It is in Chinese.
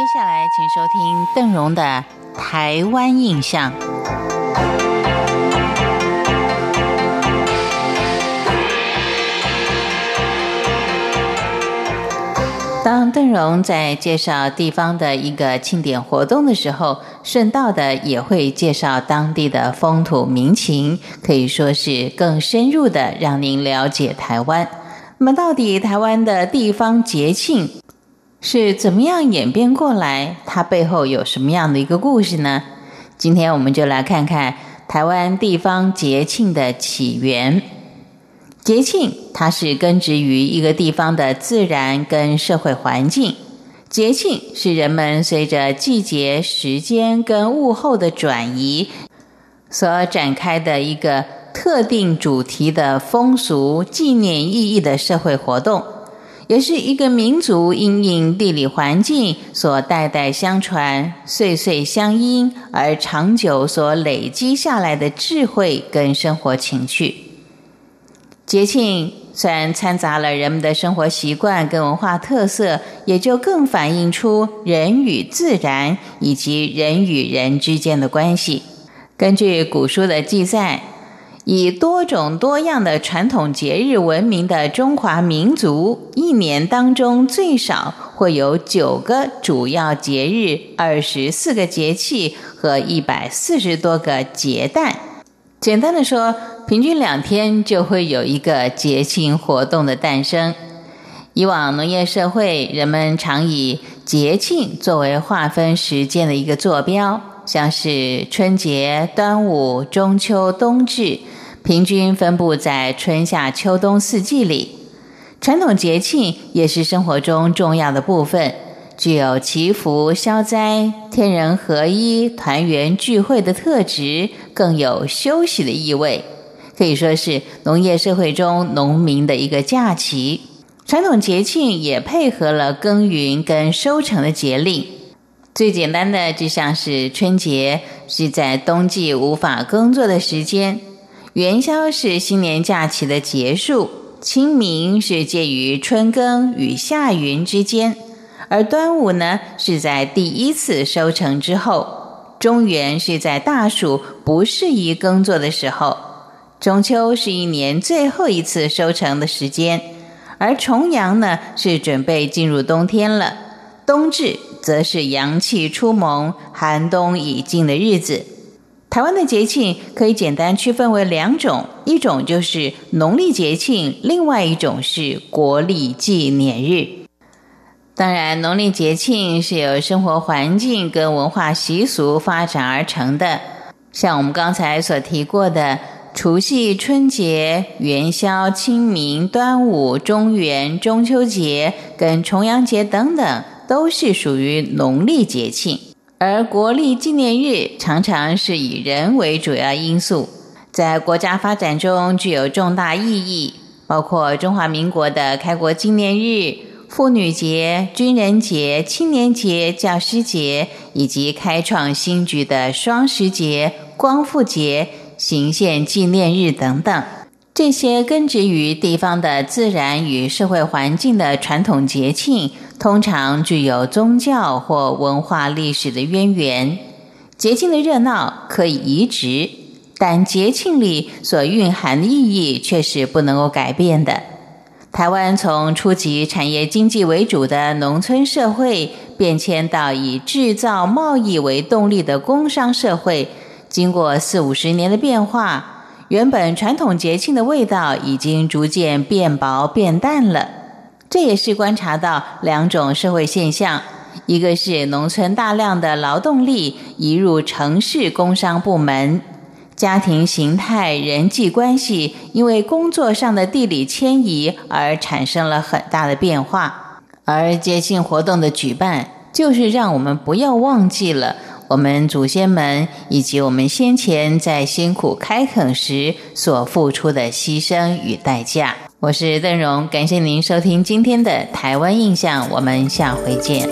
接下来，请收听邓荣的《台湾印象》。当邓荣在介绍地方的一个庆典活动的时候，顺道的也会介绍当地的风土民情，可以说是更深入的让您了解台湾。那么，到底台湾的地方节庆是怎么样演变过来？它背后有什么样的一个故事呢？今天我们就来看看台湾地方节庆的起源。节庆它是根植于一个地方的自然跟社会环境。节庆是人们随着季节、时间跟物候的转移所展开的一个特定主题的风俗、纪念意义的社会活动，也是一个民族因应地理环境所代代相传、岁岁相因而长久所累积下来的智慧跟生活情趣。节庆虽然掺杂了人们的生活习惯跟文化特色，也就更反映出人与自然以及人与人之间的关系。根据古书的记载，以多种多样的传统节日闻名的中华民族，一年当中最少会有九个主要节日、二十四个节气和一百四十多个节诞。简单的说。平均两天就会有一个节庆活动的诞生。以往农业社会，人们常以节庆作为划分时间的一个坐标，像是春节、端午、中秋、冬至，平均分布在春夏秋冬四季里。传统节庆也是生活中重要的部分，具有祈福、消灾、天人合一、团圆聚会的特质，更有休息的意味。可以说是农业社会中农民的一个假期，传统节庆也配合了耕耘跟收成的节令。最简单的就像是春节是在冬季无法耕作的时间，元宵是新年假期的结束，清明是介于春耕与夏耘之间，而端午呢是在第一次收成之后，中元是在大暑不适宜耕作的时候。中秋是一年最后一次收成的时间，而重阳呢是准备进入冬天了。冬至则是阳气初萌、寒冬已尽的日子。台湾的节庆可以简单区分为两种，一种就是农历节庆，另外一种是国历纪念日。当然，农历节庆是由生活环境跟文化习俗发展而成的，像我们刚才所提过的。除夕、春节、元宵、清明、端午、中元、中秋节跟重阳节等等，都是属于农历节庆。而国历纪念日常常是以人为主要因素，在国家发展中具有重大意义，包括中华民国的开国纪念日、妇女节、军人节、青年节、教师节，以及开创新局的双十节、光复节。行宪纪念日等等，这些根植于地方的自然与社会环境的传统节庆，通常具有宗教或文化历史的渊源。节庆的热闹可以移植，但节庆里所蕴含的意义却是不能够改变的。台湾从初级产业经济为主的农村社会，变迁到以制造贸易为动力的工商社会。经过四五十年的变化，原本传统节庆的味道已经逐渐变薄变淡了。这也是观察到两种社会现象：一个是农村大量的劳动力移入城市工商部门，家庭形态、人际关系因为工作上的地理迁移而产生了很大的变化。而节庆活动的举办，就是让我们不要忘记了。我们祖先们以及我们先前在辛苦开垦时所付出的牺牲与代价。我是邓荣，感谢您收听今天的台湾印象，我们下回见。